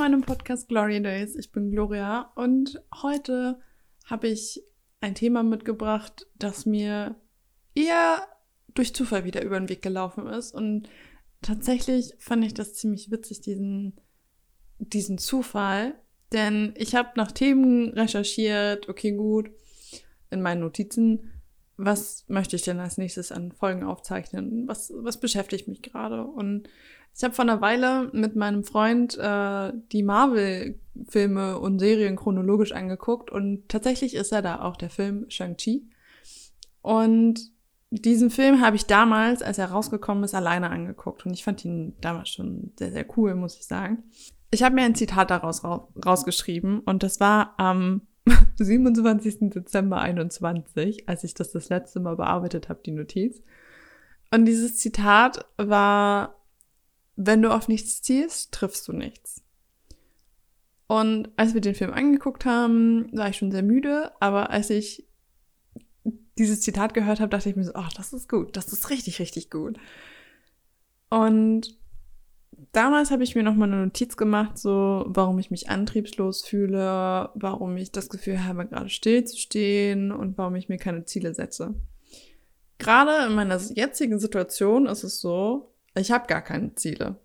meinem Podcast Glory Days. Ich bin Gloria und heute habe ich ein Thema mitgebracht, das mir eher durch Zufall wieder über den Weg gelaufen ist. Und tatsächlich fand ich das ziemlich witzig, diesen, diesen Zufall. Denn ich habe nach Themen recherchiert, okay, gut, in meinen Notizen, was möchte ich denn als nächstes an Folgen aufzeichnen? Was, was beschäftigt mich gerade? Und ich habe vor einer Weile mit meinem Freund äh, die Marvel-Filme und Serien chronologisch angeguckt und tatsächlich ist er da auch der Film Shang-Chi. Und diesen Film habe ich damals, als er rausgekommen ist, alleine angeguckt und ich fand ihn damals schon sehr, sehr cool, muss ich sagen. Ich habe mir ein Zitat daraus rausgeschrieben und das war am 27. Dezember 21, als ich das das letzte Mal bearbeitet habe, die Notiz. Und dieses Zitat war wenn du auf nichts zielst, triffst du nichts. Und als wir den Film angeguckt haben, war ich schon sehr müde, aber als ich dieses Zitat gehört habe, dachte ich mir so, ach, das ist gut, das ist richtig, richtig gut. Und damals habe ich mir nochmal eine Notiz gemacht, so, warum ich mich antriebslos fühle, warum ich das Gefühl habe, gerade still zu stehen und warum ich mir keine Ziele setze. Gerade in meiner jetzigen Situation ist es so, ich habe gar keine Ziele.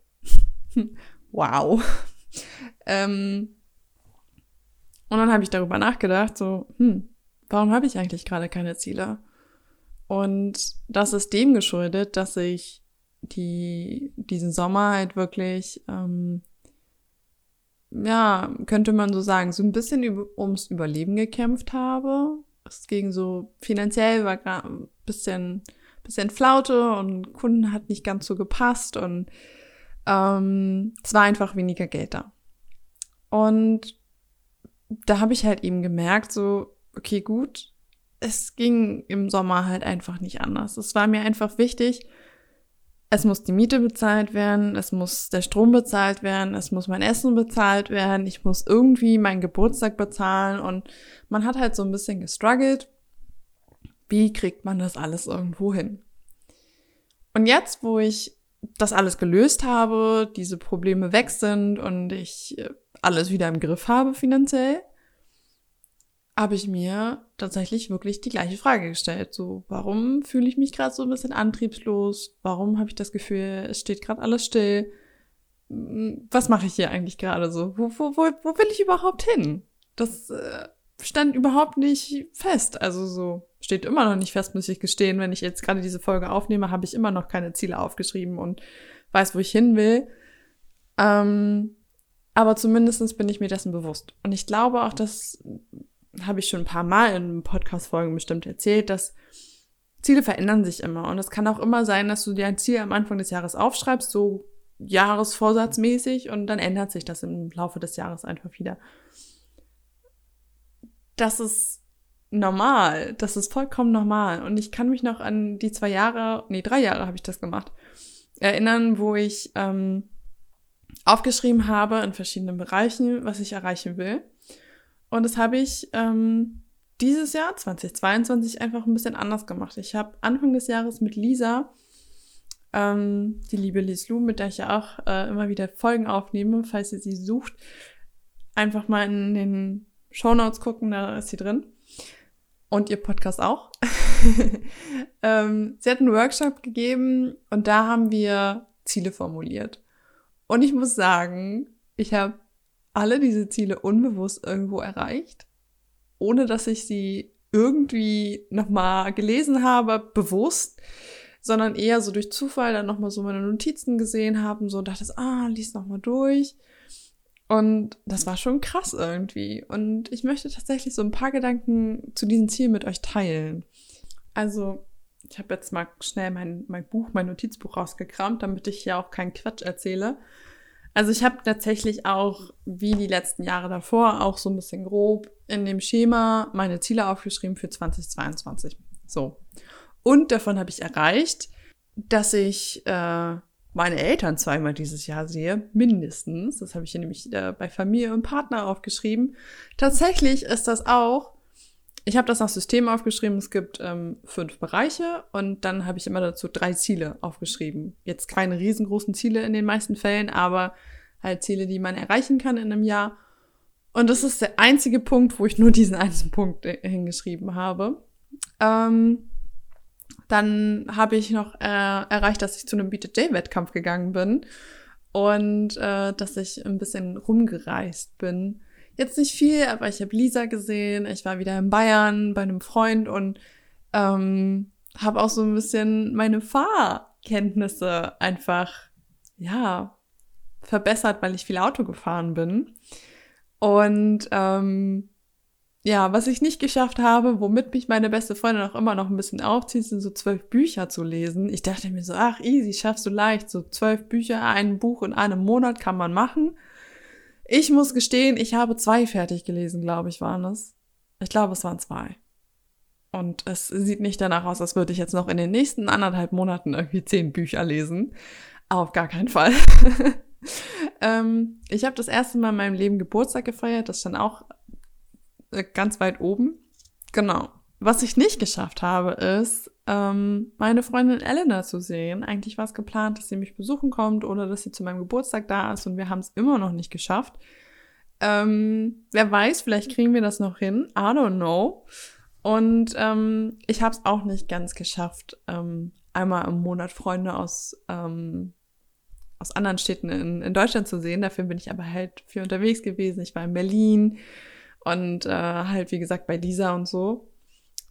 wow. ähm, und dann habe ich darüber nachgedacht, so, hm, warum habe ich eigentlich gerade keine Ziele? Und das ist dem geschuldet, dass ich die, diesen Sommer halt wirklich, ähm, ja, könnte man so sagen, so ein bisschen ums Überleben gekämpft habe. Es ging so finanziell, war ein bisschen bisschen Flaute und Kunden hat nicht ganz so gepasst und ähm, es war einfach weniger Geld da. Und da habe ich halt eben gemerkt, so, okay, gut, es ging im Sommer halt einfach nicht anders. Es war mir einfach wichtig, es muss die Miete bezahlt werden, es muss der Strom bezahlt werden, es muss mein Essen bezahlt werden, ich muss irgendwie meinen Geburtstag bezahlen und man hat halt so ein bisschen gestruggelt wie kriegt man das alles irgendwo hin? Und jetzt, wo ich das alles gelöst habe, diese Probleme weg sind und ich äh, alles wieder im Griff habe finanziell, habe ich mir tatsächlich wirklich die gleiche Frage gestellt. So, warum fühle ich mich gerade so ein bisschen antriebslos? Warum habe ich das Gefühl, es steht gerade alles still? Hm, was mache ich hier eigentlich gerade so? Wo, wo, wo, wo will ich überhaupt hin? Das äh, stand überhaupt nicht fest. Also so steht immer noch nicht fest, muss ich gestehen. Wenn ich jetzt gerade diese Folge aufnehme, habe ich immer noch keine Ziele aufgeschrieben und weiß, wo ich hin will. Ähm, aber zumindest bin ich mir dessen bewusst. Und ich glaube auch, das habe ich schon ein paar Mal in Podcast-Folgen bestimmt erzählt, dass Ziele verändern sich immer. Und es kann auch immer sein, dass du dir ein Ziel am Anfang des Jahres aufschreibst, so Jahresvorsatzmäßig, und dann ändert sich das im Laufe des Jahres einfach wieder das ist normal. Das ist vollkommen normal. Und ich kann mich noch an die zwei Jahre, nee, drei Jahre habe ich das gemacht, erinnern, wo ich ähm, aufgeschrieben habe in verschiedenen Bereichen, was ich erreichen will. Und das habe ich ähm, dieses Jahr, 2022, einfach ein bisschen anders gemacht. Ich habe Anfang des Jahres mit Lisa, ähm, die liebe Lislu, mit der ich ja auch äh, immer wieder Folgen aufnehme, falls ihr sie sucht, einfach mal in den Shownotes gucken, da ist sie drin. Und ihr Podcast auch. ähm, sie hat einen Workshop gegeben und da haben wir Ziele formuliert. Und ich muss sagen, ich habe alle diese Ziele unbewusst irgendwo erreicht, ohne dass ich sie irgendwie nochmal gelesen habe, bewusst, sondern eher so durch Zufall dann nochmal so meine Notizen gesehen haben, so dachte ah, lies nochmal durch. Und das war schon krass irgendwie. Und ich möchte tatsächlich so ein paar Gedanken zu diesem Ziel mit euch teilen. Also, ich habe jetzt mal schnell mein, mein Buch, mein Notizbuch rausgekramt, damit ich hier auch keinen Quatsch erzähle. Also ich habe tatsächlich auch, wie die letzten Jahre davor, auch so ein bisschen grob in dem Schema meine Ziele aufgeschrieben für 2022. So. Und davon habe ich erreicht, dass ich äh, meine Eltern zweimal dieses Jahr sehe, mindestens. Das habe ich hier nämlich äh, bei Familie und Partner aufgeschrieben. Tatsächlich ist das auch, ich habe das nach System aufgeschrieben, es gibt ähm, fünf Bereiche und dann habe ich immer dazu drei Ziele aufgeschrieben. Jetzt keine riesengroßen Ziele in den meisten Fällen, aber halt Ziele, die man erreichen kann in einem Jahr. Und das ist der einzige Punkt, wo ich nur diesen einzelnen Punkt hingeschrieben habe. Ähm, dann habe ich noch äh, erreicht, dass ich zu einem BJJ-Wettkampf gegangen bin und äh, dass ich ein bisschen rumgereist bin. Jetzt nicht viel, aber ich habe Lisa gesehen. Ich war wieder in Bayern bei einem Freund und ähm, habe auch so ein bisschen meine Fahrkenntnisse einfach, ja, verbessert, weil ich viel Auto gefahren bin. Und ähm, ja, was ich nicht geschafft habe, womit mich meine beste Freundin auch immer noch ein bisschen aufzieht, sind so zwölf Bücher zu lesen. Ich dachte mir so, ach, easy, schaffst du leicht. So zwölf Bücher, ein Buch in einem Monat kann man machen. Ich muss gestehen, ich habe zwei fertig gelesen, glaube ich, waren es. Ich glaube, es waren zwei. Und es sieht nicht danach aus, als würde ich jetzt noch in den nächsten anderthalb Monaten irgendwie zehn Bücher lesen. Auf gar keinen Fall. ähm, ich habe das erste Mal in meinem Leben Geburtstag gefeiert. Das stand auch ganz weit oben. Genau. Was ich nicht geschafft habe, ist, ähm, meine Freundin Elena zu sehen. Eigentlich war es geplant, dass sie mich besuchen kommt oder dass sie zu meinem Geburtstag da ist und wir haben es immer noch nicht geschafft. Ähm, wer weiß, vielleicht kriegen wir das noch hin. I don't know. Und ähm, ich habe es auch nicht ganz geschafft, ähm, einmal im Monat Freunde aus, ähm, aus anderen Städten in, in Deutschland zu sehen. Dafür bin ich aber halt viel unterwegs gewesen. Ich war in Berlin und äh, halt, wie gesagt, bei Lisa und so.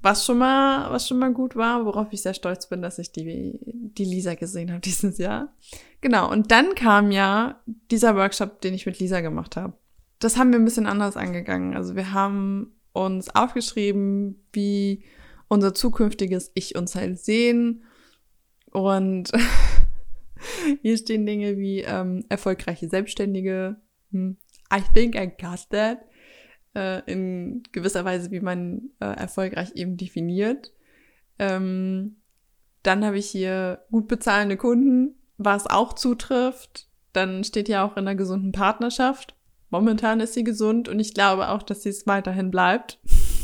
Was schon mal, was schon mal gut war, worauf ich sehr stolz bin, dass ich die, die Lisa gesehen habe dieses Jahr. Genau. Und dann kam ja dieser Workshop, den ich mit Lisa gemacht habe. Das haben wir ein bisschen anders angegangen. Also wir haben uns aufgeschrieben, wie unser zukünftiges Ich uns halt sehen. Und hier stehen Dinge wie ähm, erfolgreiche Selbstständige. Hm. I think I got that äh, in gewisser Weise, wie man äh, erfolgreich eben definiert. Ähm, dann habe ich hier gut bezahlende Kunden, was auch zutrifft. Dann steht ja auch in einer gesunden Partnerschaft. Momentan ist sie gesund und ich glaube auch, dass sie es weiterhin bleibt.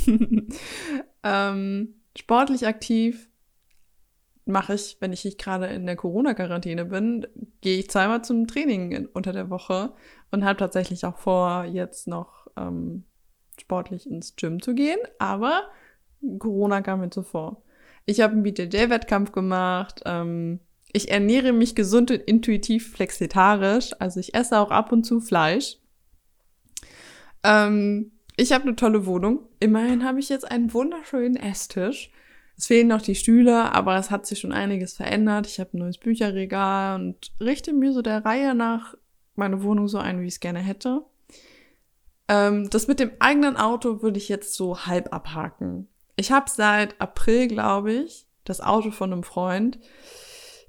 ähm, sportlich aktiv mache ich, wenn ich nicht gerade in der Corona-Quarantäne bin, gehe ich zweimal zum Training in, unter der Woche und habe tatsächlich auch vor, jetzt noch ähm, sportlich ins Gym zu gehen, aber Corona kam mir zuvor. Ich habe einen BJJ-Wettkampf gemacht. Ähm, ich ernähre mich gesund und intuitiv flexitarisch. Also ich esse auch ab und zu Fleisch. Ähm, ich habe eine tolle Wohnung. Immerhin habe ich jetzt einen wunderschönen Esstisch. Es fehlen noch die Stühle, aber es hat sich schon einiges verändert. Ich habe ein neues Bücherregal und richte mir so der Reihe nach meine Wohnung so ein, wie ich es gerne hätte. Ähm, das mit dem eigenen Auto würde ich jetzt so halb abhaken. Ich habe seit April, glaube ich, das Auto von einem Freund.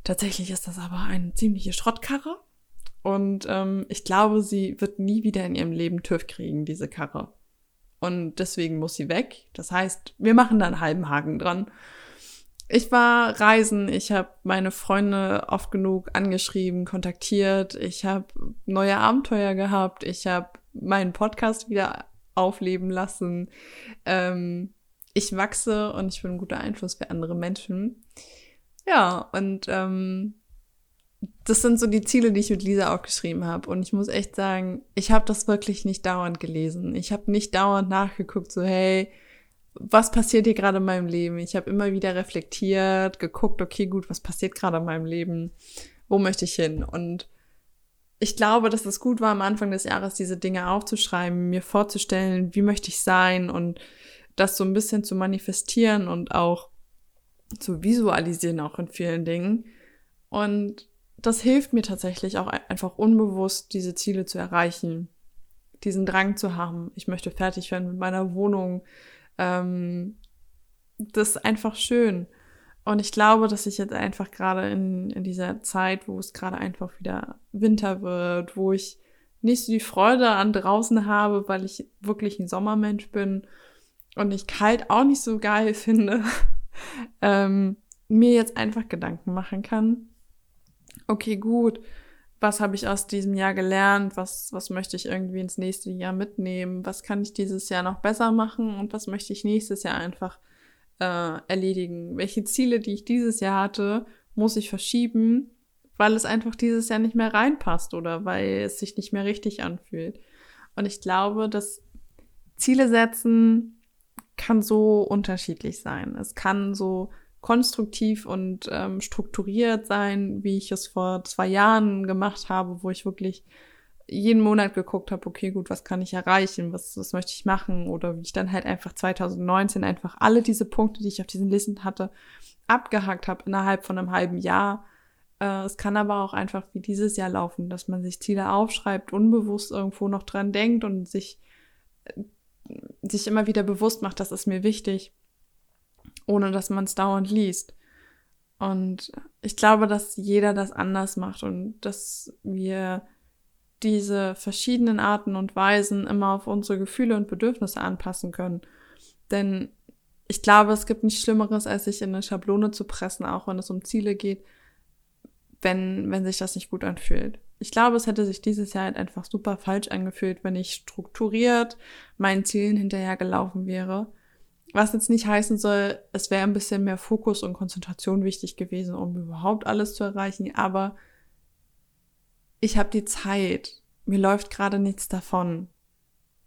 Tatsächlich ist das aber eine ziemliche Schrottkarre. Und ähm, ich glaube, sie wird nie wieder in ihrem Leben TÜV kriegen, diese Karre. Und deswegen muss sie weg. Das heißt, wir machen da einen halben Haken dran. Ich war reisen, ich habe meine Freunde oft genug angeschrieben, kontaktiert, ich habe neue Abenteuer gehabt, ich habe meinen Podcast wieder aufleben lassen. Ähm, ich wachse und ich bin ein guter Einfluss für andere Menschen. Ja, und ähm, das sind so die Ziele, die ich mit Lisa auch geschrieben habe. Und ich muss echt sagen, ich habe das wirklich nicht dauernd gelesen. Ich habe nicht dauernd nachgeguckt, so hey, was passiert hier gerade in meinem Leben? Ich habe immer wieder reflektiert, geguckt, okay, gut, was passiert gerade in meinem Leben? Wo möchte ich hin? Und ich glaube, dass es gut war, am Anfang des Jahres diese Dinge aufzuschreiben, mir vorzustellen, wie möchte ich sein und das so ein bisschen zu manifestieren und auch zu visualisieren, auch in vielen Dingen. Und das hilft mir tatsächlich auch einfach unbewusst, diese Ziele zu erreichen, diesen Drang zu haben. Ich möchte fertig werden mit meiner Wohnung. Ähm, das ist einfach schön. Und ich glaube, dass ich jetzt einfach gerade in, in dieser Zeit, wo es gerade einfach wieder Winter wird, wo ich nicht so die Freude an draußen habe, weil ich wirklich ein Sommermensch bin und ich kalt auch nicht so geil finde, ähm, mir jetzt einfach Gedanken machen kann. Okay, gut, was habe ich aus diesem Jahr gelernt? Was, was möchte ich irgendwie ins nächste Jahr mitnehmen? Was kann ich dieses Jahr noch besser machen? Und was möchte ich nächstes Jahr einfach äh, erledigen? Welche Ziele, die ich dieses Jahr hatte, muss ich verschieben, weil es einfach dieses Jahr nicht mehr reinpasst oder weil es sich nicht mehr richtig anfühlt. Und ich glaube, dass Ziele setzen kann so unterschiedlich sein. Es kann so konstruktiv und ähm, strukturiert sein, wie ich es vor zwei Jahren gemacht habe, wo ich wirklich jeden Monat geguckt habe, okay, gut, was kann ich erreichen, was, was möchte ich machen oder wie ich dann halt einfach 2019 einfach alle diese Punkte, die ich auf diesen Listen hatte, abgehakt habe innerhalb von einem halben Jahr. Äh, es kann aber auch einfach wie dieses Jahr laufen, dass man sich Ziele aufschreibt, unbewusst irgendwo noch dran denkt und sich, äh, sich immer wieder bewusst macht, das ist mir wichtig, ohne dass man es dauernd liest. Und ich glaube, dass jeder das anders macht und dass wir diese verschiedenen Arten und Weisen immer auf unsere Gefühle und Bedürfnisse anpassen können. Denn ich glaube, es gibt nichts Schlimmeres, als sich in eine Schablone zu pressen, auch wenn es um Ziele geht, wenn, wenn sich das nicht gut anfühlt. Ich glaube, es hätte sich dieses Jahr halt einfach super falsch angefühlt, wenn ich strukturiert meinen Zielen hinterhergelaufen wäre. Was jetzt nicht heißen soll, es wäre ein bisschen mehr Fokus und Konzentration wichtig gewesen, um überhaupt alles zu erreichen, aber ich habe die Zeit, mir läuft gerade nichts davon.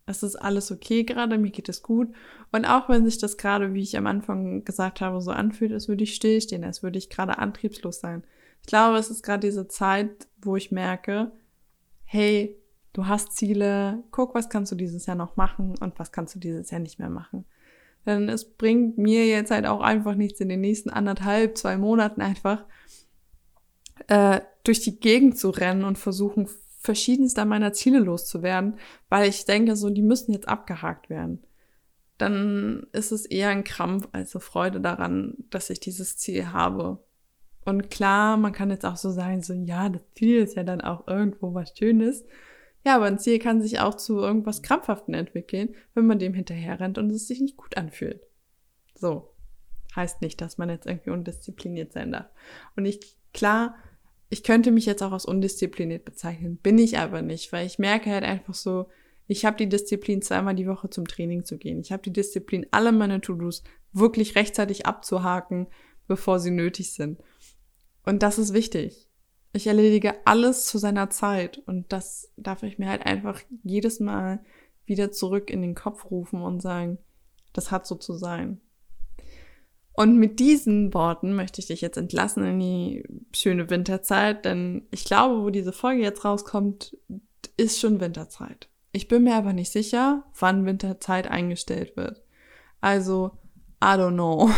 Es ist alles okay gerade, mir geht es gut. Und auch wenn sich das gerade, wie ich am Anfang gesagt habe, so anfühlt, als würde ich stillstehen, als würde ich gerade antriebslos sein. Ich glaube, es ist gerade diese Zeit, wo ich merke, hey, du hast Ziele, guck, was kannst du dieses Jahr noch machen und was kannst du dieses Jahr nicht mehr machen. Denn es bringt mir jetzt halt auch einfach nichts in den nächsten anderthalb, zwei Monaten einfach äh, durch die Gegend zu rennen und versuchen, verschiedenster meiner Ziele loszuwerden, weil ich denke, so, die müssen jetzt abgehakt werden. Dann ist es eher ein Krampf als eine Freude daran, dass ich dieses Ziel habe. Und klar, man kann jetzt auch so sagen, so, ja, das Ziel ist ja dann auch irgendwo was Schönes. Ja, aber ein Ziel kann sich auch zu irgendwas Krampfhaften entwickeln, wenn man dem hinterher rennt und es sich nicht gut anfühlt. So. Heißt nicht, dass man jetzt irgendwie undiszipliniert sein darf. Und ich, klar, ich könnte mich jetzt auch als undiszipliniert bezeichnen, bin ich aber nicht, weil ich merke halt einfach so, ich habe die Disziplin, zweimal die Woche zum Training zu gehen. Ich habe die Disziplin, alle meine To-Dos wirklich rechtzeitig abzuhaken, bevor sie nötig sind. Und das ist wichtig. Ich erledige alles zu seiner Zeit und das darf ich mir halt einfach jedes Mal wieder zurück in den Kopf rufen und sagen, das hat so zu sein. Und mit diesen Worten möchte ich dich jetzt entlassen in die schöne Winterzeit, denn ich glaube, wo diese Folge jetzt rauskommt, ist schon Winterzeit. Ich bin mir aber nicht sicher, wann Winterzeit eingestellt wird. Also, I don't know.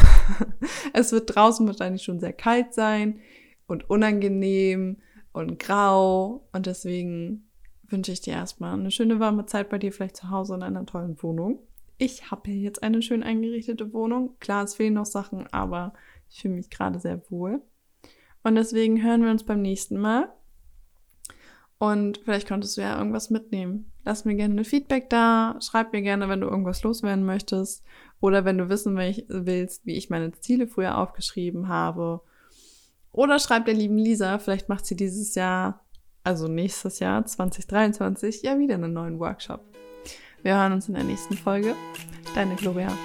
es wird draußen wahrscheinlich schon sehr kalt sein und unangenehm und grau und deswegen wünsche ich dir erstmal eine schöne warme Zeit bei dir, vielleicht zu Hause in einer tollen Wohnung ich habe hier jetzt eine schön eingerichtete Wohnung. Klar, es fehlen noch Sachen, aber ich fühle mich gerade sehr wohl. Und deswegen hören wir uns beim nächsten Mal. Und vielleicht konntest du ja irgendwas mitnehmen. Lass mir gerne ein Feedback da. Schreib mir gerne, wenn du irgendwas loswerden möchtest. Oder wenn du wissen willst, wie ich meine Ziele früher aufgeschrieben habe. Oder schreib der lieben Lisa, vielleicht macht sie dieses Jahr, also nächstes Jahr 2023, ja wieder einen neuen Workshop. Wir hören uns in der nächsten Folge. Deine Gloria.